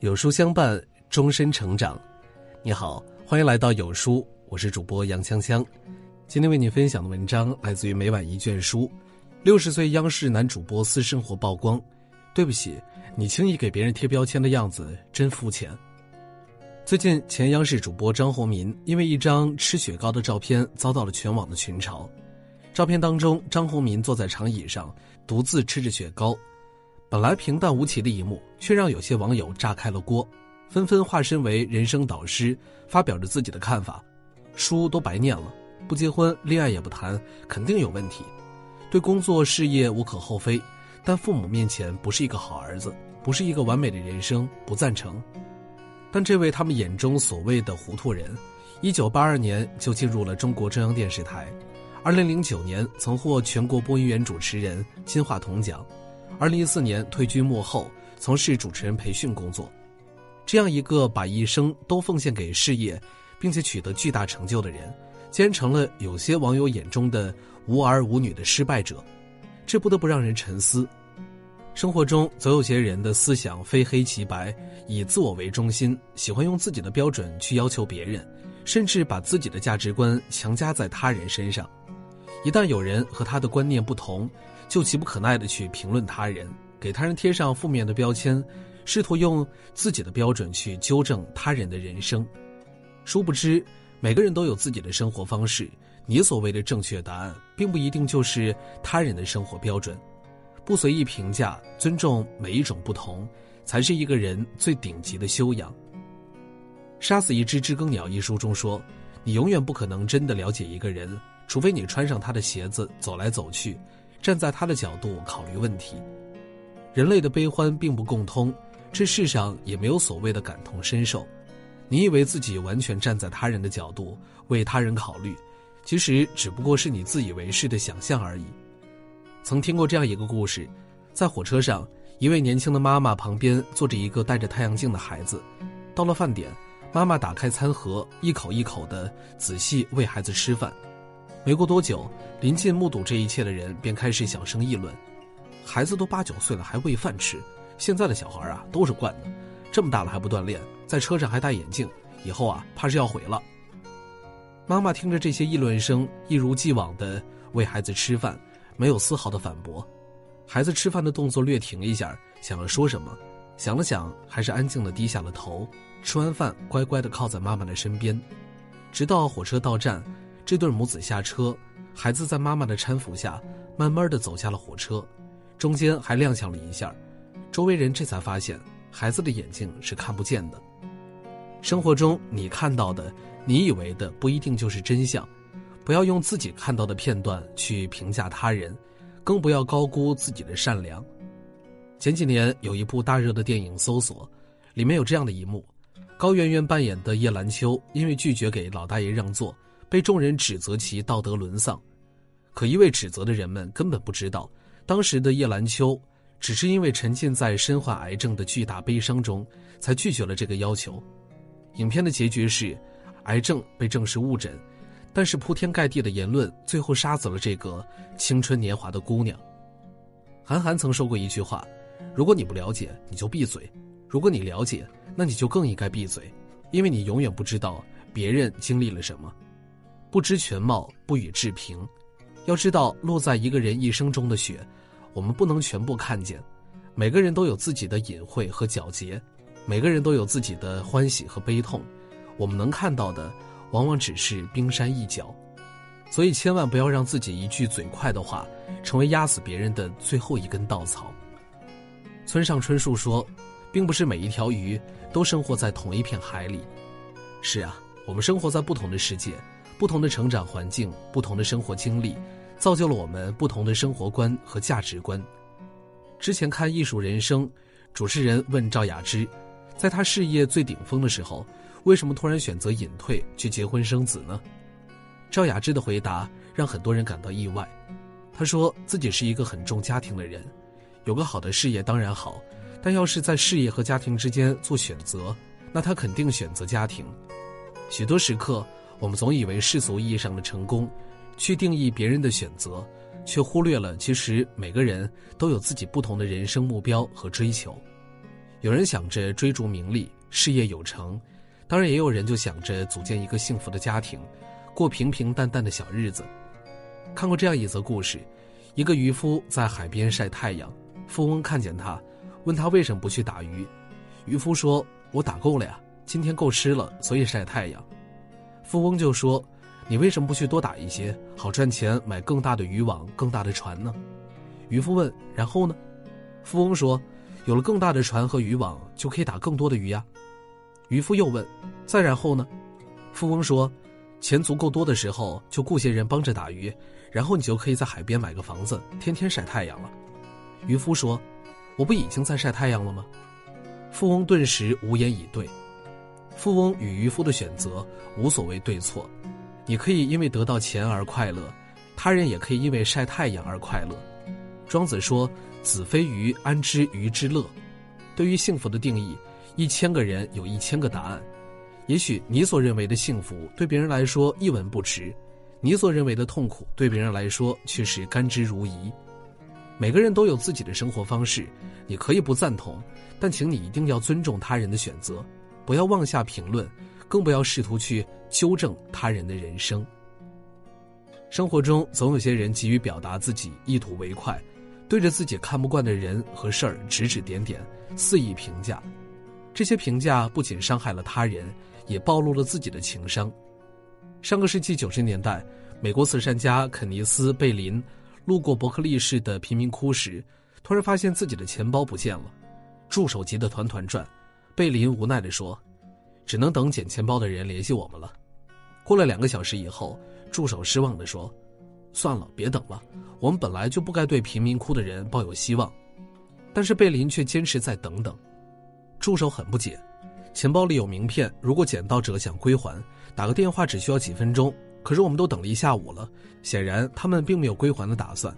有书相伴，终身成长。你好，欢迎来到有书，我是主播杨香香。今天为你分享的文章来自于每晚一卷书。六十岁央视男主播私生活曝光，对不起，你轻易给别人贴标签的样子真肤浅。最近，前央视主播张宏民因为一张吃雪糕的照片遭到了全网的群嘲。照片当中，张宏民坐在长椅上，独自吃着雪糕。本来平淡无奇的一幕，却让有些网友炸开了锅，纷纷化身为人生导师，发表着自己的看法。书都白念了，不结婚，恋爱也不谈，肯定有问题。对工作事业无可厚非，但父母面前不是一个好儿子，不是一个完美的人生，不赞成。但这位他们眼中所谓的糊涂人，一九八二年就进入了中国中央电视台，二零零九年曾获全国播音员主持人金话筒奖。二零一四年退居幕后，从事主持人培训工作。这样一个把一生都奉献给事业，并且取得巨大成就的人，竟然成了有些网友眼中的无儿无女的失败者，这不得不让人沉思。生活中总有些人的思想非黑即白，以自我为中心，喜欢用自己的标准去要求别人，甚至把自己的价值观强加在他人身上。一旦有人和他的观念不同，就急不可耐地去评论他人，给他人贴上负面的标签，试图用自己的标准去纠正他人的人生。殊不知，每个人都有自己的生活方式，你所谓的正确答案，并不一定就是他人的生活标准。不随意评价，尊重每一种不同，才是一个人最顶级的修养。《杀死一只知更鸟》一书中说：“你永远不可能真的了解一个人，除非你穿上他的鞋子走来走去。”站在他的角度考虑问题，人类的悲欢并不共通，这世上也没有所谓的感同身受。你以为自己完全站在他人的角度为他人考虑，其实只不过是你自以为是的想象而已。曾听过这样一个故事，在火车上，一位年轻的妈妈旁边坐着一个戴着太阳镜的孩子。到了饭点，妈妈打开餐盒，一口一口的仔细喂孩子吃饭。没过多久，临近目睹这一切的人便开始小声议论：“孩子都八九岁了还喂饭吃，现在的小孩啊都是惯的，这么大了还不锻炼，在车上还戴眼镜，以后啊怕是要毁了。”妈妈听着这些议论声，一如既往的喂孩子吃饭，没有丝毫的反驳。孩子吃饭的动作略停一下，想要说什么，想了想，还是安静的低下了头。吃完饭，乖乖的靠在妈妈的身边，直到火车到站。这对母子下车，孩子在妈妈的搀扶下，慢慢的走下了火车，中间还踉跄了一下，周围人这才发现，孩子的眼睛是看不见的。生活中你看到的、你以为的，不一定就是真相，不要用自己看到的片段去评价他人，更不要高估自己的善良。前几年有一部大热的电影《搜索》，里面有这样的一幕：高圆圆扮演的叶兰秋，因为拒绝给老大爷让座。被众人指责其道德沦丧，可一味指责的人们根本不知道，当时的叶兰秋只是因为沉浸在身患癌症的巨大悲伤中，才拒绝了这个要求。影片的结局是，癌症被证实误诊，但是铺天盖地的言论最后杀死了这个青春年华的姑娘。韩寒曾说过一句话：“如果你不了解，你就闭嘴；如果你了解，那你就更应该闭嘴，因为你永远不知道别人经历了什么。”不知全貌，不予置评。要知道，落在一个人一生中的雪，我们不能全部看见。每个人都有自己的隐晦和皎洁，每个人都有自己的欢喜和悲痛。我们能看到的，往往只是冰山一角。所以，千万不要让自己一句嘴快的话，成为压死别人的最后一根稻草。村上春树说：“并不是每一条鱼都生活在同一片海里。”是啊，我们生活在不同的世界。不同的成长环境，不同的生活经历，造就了我们不同的生活观和价值观。之前看《艺术人生》，主持人问赵雅芝，在她事业最顶峰的时候，为什么突然选择隐退去结婚生子呢？赵雅芝的回答让很多人感到意外。她说自己是一个很重家庭的人，有个好的事业当然好，但要是在事业和家庭之间做选择，那她肯定选择家庭。许多时刻。我们总以为世俗意义上的成功，去定义别人的选择，却忽略了其实每个人都有自己不同的人生目标和追求。有人想着追逐名利、事业有成，当然也有人就想着组建一个幸福的家庭，过平平淡淡的小日子。看过这样一则故事：一个渔夫在海边晒太阳，富翁看见他，问他为什么不去打鱼。渔夫说：“我打够了呀，今天够吃了，所以晒太阳。”富翁就说：“你为什么不去多打一些，好赚钱买更大的渔网、更大的船呢？”渔夫问：“然后呢？”富翁说：“有了更大的船和渔网，就可以打更多的鱼呀。”渔夫又问：“再然后呢？”富翁说：“钱足够多的时候，就雇些人帮着打鱼，然后你就可以在海边买个房子，天天晒太阳了。”渔夫说：“我不已经在晒太阳了吗？”富翁顿时无言以对。富翁与渔夫的选择无所谓对错，你可以因为得到钱而快乐，他人也可以因为晒太阳而快乐。庄子说：“子非鱼，安知鱼之乐？”对于幸福的定义，一千个人有一千个答案。也许你所认为的幸福，对别人来说一文不值；你所认为的痛苦，对别人来说却是甘之如饴。每个人都有自己的生活方式，你可以不赞同，但请你一定要尊重他人的选择。不要妄下评论，更不要试图去纠正他人的人生。生活中总有些人急于表达自己，意图为快，对着自己看不惯的人和事儿指指点点，肆意评价。这些评价不仅伤害了他人，也暴露了自己的情商。上个世纪九十年代，美国慈善家肯尼斯·贝林路过伯克利市的贫民窟时，突然发现自己的钱包不见了，助手急得团团转。贝林无奈地说：“只能等捡钱包的人联系我们了。”过了两个小时以后，助手失望地说：“算了，别等了。我们本来就不该对贫民窟的人抱有希望。”但是贝林却坚持再等等。助手很不解：“钱包里有名片，如果捡到者想归还，打个电话只需要几分钟。可是我们都等了一下午了，显然他们并没有归还的打算。”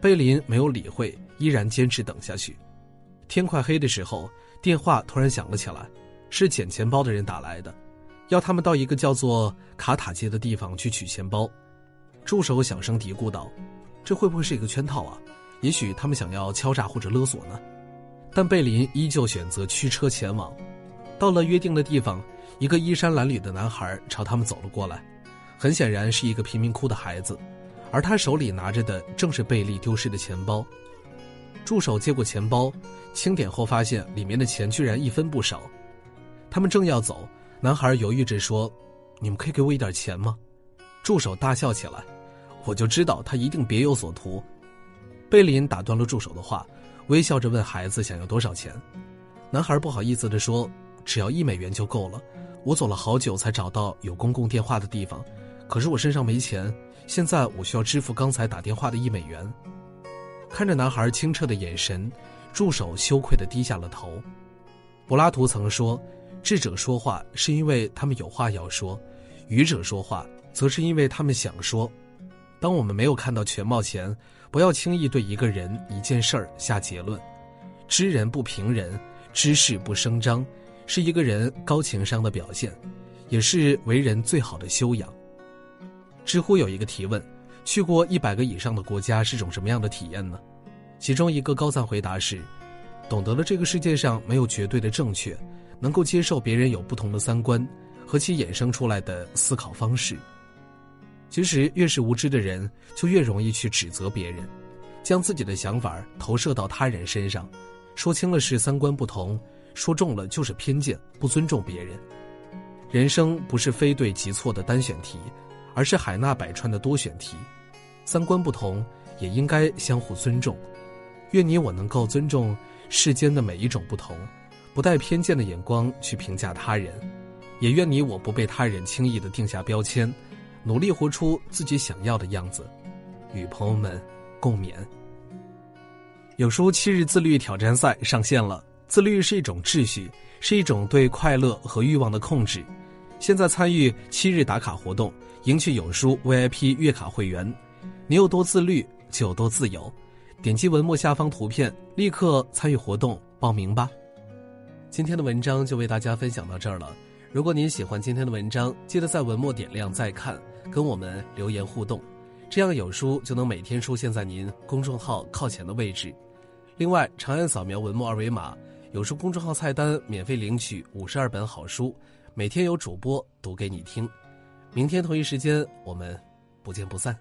贝林没有理会，依然坚持等下去。天快黑的时候。电话突然响了起来，是捡钱包的人打来的，要他们到一个叫做卡塔街的地方去取钱包。助手小声嘀咕道：“这会不会是一个圈套啊？也许他们想要敲诈或者勒索呢？”但贝林依旧选择驱车前往。到了约定的地方，一个衣衫褴褛的男孩朝他们走了过来，很显然是一个贫民窟的孩子，而他手里拿着的正是贝利丢失的钱包。助手接过钱包，清点后发现里面的钱居然一分不少。他们正要走，男孩犹豫着说：“你们可以给我一点钱吗？”助手大笑起来：“我就知道他一定别有所图。”贝林打断了助手的话，微笑着问孩子想要多少钱。男孩不好意思地说：“只要一美元就够了。我走了好久才找到有公共电话的地方，可是我身上没钱，现在我需要支付刚才打电话的一美元。”看着男孩清澈的眼神，助手羞愧地低下了头。柏拉图曾说：“智者说话是因为他们有话要说，愚者说话则是因为他们想说。”当我们没有看到全貌前，不要轻易对一个人、一件事儿下结论。知人不评人，知事不声张，是一个人高情商的表现，也是为人最好的修养。知乎有一个提问。去过一百个以上的国家是种什么样的体验呢？其中一个高赞回答是：懂得了这个世界上没有绝对的正确，能够接受别人有不同的三观和其衍生出来的思考方式。其实越是无知的人，就越容易去指责别人，将自己的想法投射到他人身上，说轻了是三观不同，说重了就是偏见，不尊重别人。人生不是非对即错的单选题，而是海纳百川的多选题。三观不同，也应该相互尊重。愿你我能够尊重世间的每一种不同，不带偏见的眼光去评价他人。也愿你我不被他人轻易的定下标签，努力活出自己想要的样子。与朋友们共勉。有书七日自律挑战赛上线了。自律是一种秩序，是一种对快乐和欲望的控制。现在参与七日打卡活动，赢取有书 VIP 月卡会员。你有多自律，就有多自由。点击文末下方图片，立刻参与活动报名吧。今天的文章就为大家分享到这儿了。如果您喜欢今天的文章，记得在文末点亮再看，跟我们留言互动，这样有书就能每天出现在您公众号靠前的位置。另外，长按扫描文末二维码，有书公众号菜单免费领取五十二本好书，每天有主播读给你听。明天同一时间，我们不见不散。